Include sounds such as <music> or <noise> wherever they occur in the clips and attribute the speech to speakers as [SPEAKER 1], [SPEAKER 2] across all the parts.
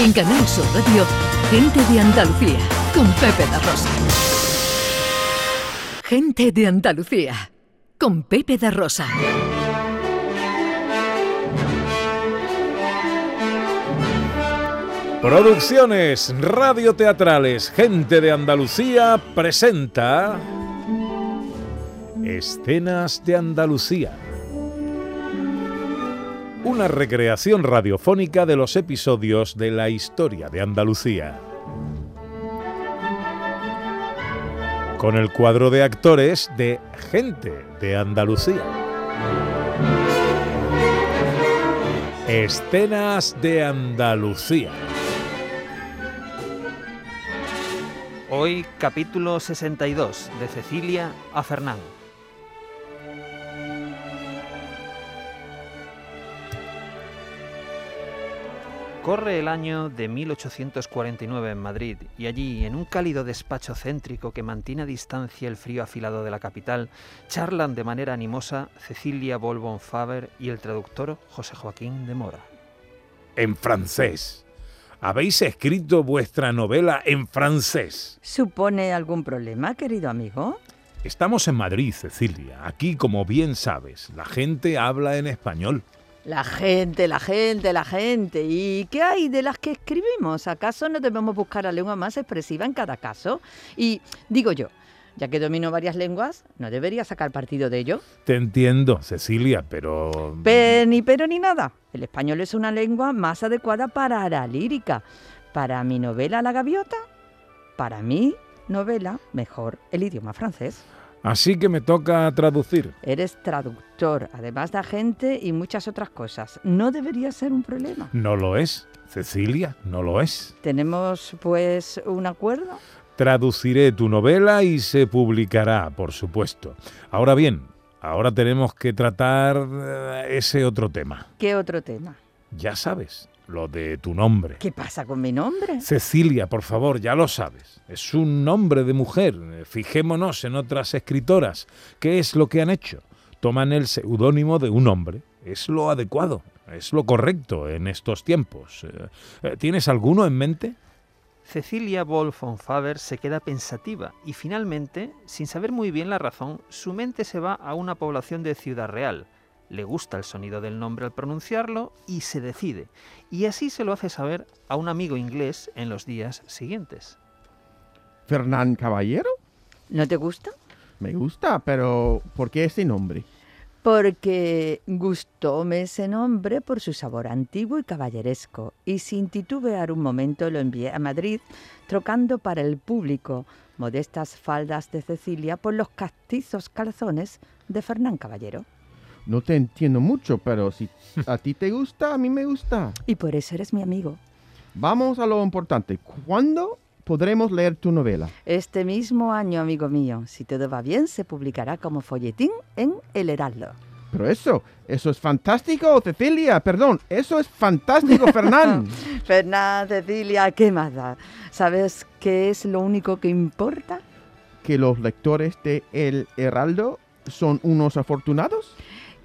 [SPEAKER 1] En Canal Sur Radio, Gente de Andalucía, con Pepe da Rosa. Gente de Andalucía, con Pepe da Rosa.
[SPEAKER 2] Producciones radioteatrales Gente de Andalucía presenta Escenas de Andalucía. Una recreación radiofónica de los episodios de la historia de Andalucía. Con el cuadro de actores de Gente de Andalucía. Escenas de Andalucía.
[SPEAKER 3] Hoy capítulo 62 de Cecilia a Fernán. Corre el año de 1849 en Madrid y allí, en un cálido despacho céntrico que mantiene a distancia el frío afilado de la capital, charlan de manera animosa Cecilia Bolbon Faber y el traductor José Joaquín de Mora.
[SPEAKER 2] En francés. Habéis escrito vuestra novela en francés.
[SPEAKER 4] ¿Supone algún problema, querido amigo?
[SPEAKER 2] Estamos en Madrid, Cecilia. Aquí, como bien sabes, la gente habla en español.
[SPEAKER 4] La gente, la gente, la gente. ¿Y qué hay de las que escribimos? ¿Acaso no debemos buscar la lengua más expresiva en cada caso? Y digo yo, ya que domino varias lenguas, ¿no debería sacar partido de ello?
[SPEAKER 2] Te entiendo, Cecilia, pero...
[SPEAKER 4] Pe- ni pero ni nada. El español es una lengua más adecuada para la lírica. Para mi novela La Gaviota, para mi novela, mejor el idioma francés.
[SPEAKER 2] Así que me toca traducir.
[SPEAKER 4] Eres traductor, además de agente y muchas otras cosas. No debería ser un problema.
[SPEAKER 2] No lo es, Cecilia, no lo es.
[SPEAKER 4] ¿Tenemos, pues, un acuerdo?
[SPEAKER 2] Traduciré tu novela y se publicará, por supuesto. Ahora bien, ahora tenemos que tratar eh, ese otro tema.
[SPEAKER 4] ¿Qué otro tema?
[SPEAKER 2] Ya sabes, lo de tu nombre.
[SPEAKER 4] ¿Qué pasa con mi nombre?
[SPEAKER 2] Cecilia, por favor, ya lo sabes. Es un nombre de mujer. Fijémonos en otras escritoras. ¿Qué es lo que han hecho? Toman el seudónimo de un hombre. Es lo adecuado, es lo correcto en estos tiempos. Eh, eh, ¿Tienes alguno en mente?
[SPEAKER 3] Cecilia Wolf von Faber se queda pensativa y finalmente, sin saber muy bien la razón, su mente se va a una población de Ciudad Real. Le gusta el sonido del nombre al pronunciarlo y se decide. Y así se lo hace saber a un amigo inglés en los días siguientes.
[SPEAKER 5] Fernán Caballero.
[SPEAKER 4] ¿No te gusta?
[SPEAKER 5] Me gusta, pero ¿por qué ese nombre?
[SPEAKER 4] Porque gustóme ese nombre por su sabor antiguo y caballeresco, y sin titubear un momento lo envié a Madrid, trocando para el público modestas faldas de Cecilia por los castizos calzones de Fernán Caballero.
[SPEAKER 5] No te entiendo mucho, pero si a ti te gusta, a mí me gusta.
[SPEAKER 4] Y por eso eres mi amigo.
[SPEAKER 5] Vamos a lo importante. ¿Cuándo podremos leer tu novela?
[SPEAKER 4] Este mismo año, amigo mío, si todo va bien, se publicará como folletín en El Heraldo.
[SPEAKER 5] Pero eso, eso es fantástico, Cecilia. Perdón, eso es fantástico, Fernán. <laughs>
[SPEAKER 4] Fernán, Cecilia, ¿qué más da? ¿Sabes qué es lo único que importa?
[SPEAKER 5] que los lectores de El Heraldo son unos afortunados.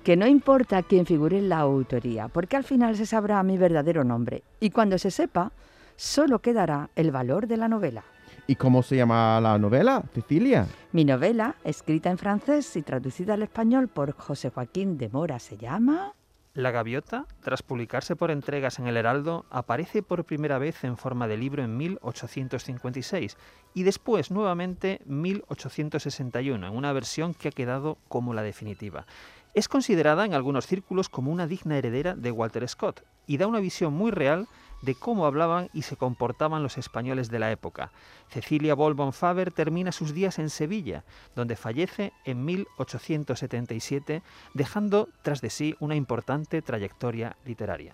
[SPEAKER 4] Que no importa quién figure en la autoría, porque al final se sabrá mi verdadero nombre. Y cuando se sepa, solo quedará el valor de la novela.
[SPEAKER 5] ¿Y cómo se llama la novela, Cecilia?
[SPEAKER 4] Mi novela, escrita en francés y traducida al español por José Joaquín de Mora, se llama...
[SPEAKER 3] La gaviota, tras publicarse por entregas en el Heraldo, aparece por primera vez en forma de libro en 1856 y después nuevamente 1861 en una versión que ha quedado como la definitiva. Es considerada en algunos círculos como una digna heredera de Walter Scott y da una visión muy real de cómo hablaban y se comportaban los españoles de la época. Cecilia Bolbon Faber termina sus días en Sevilla, donde fallece en 1877, dejando tras de sí una importante trayectoria literaria.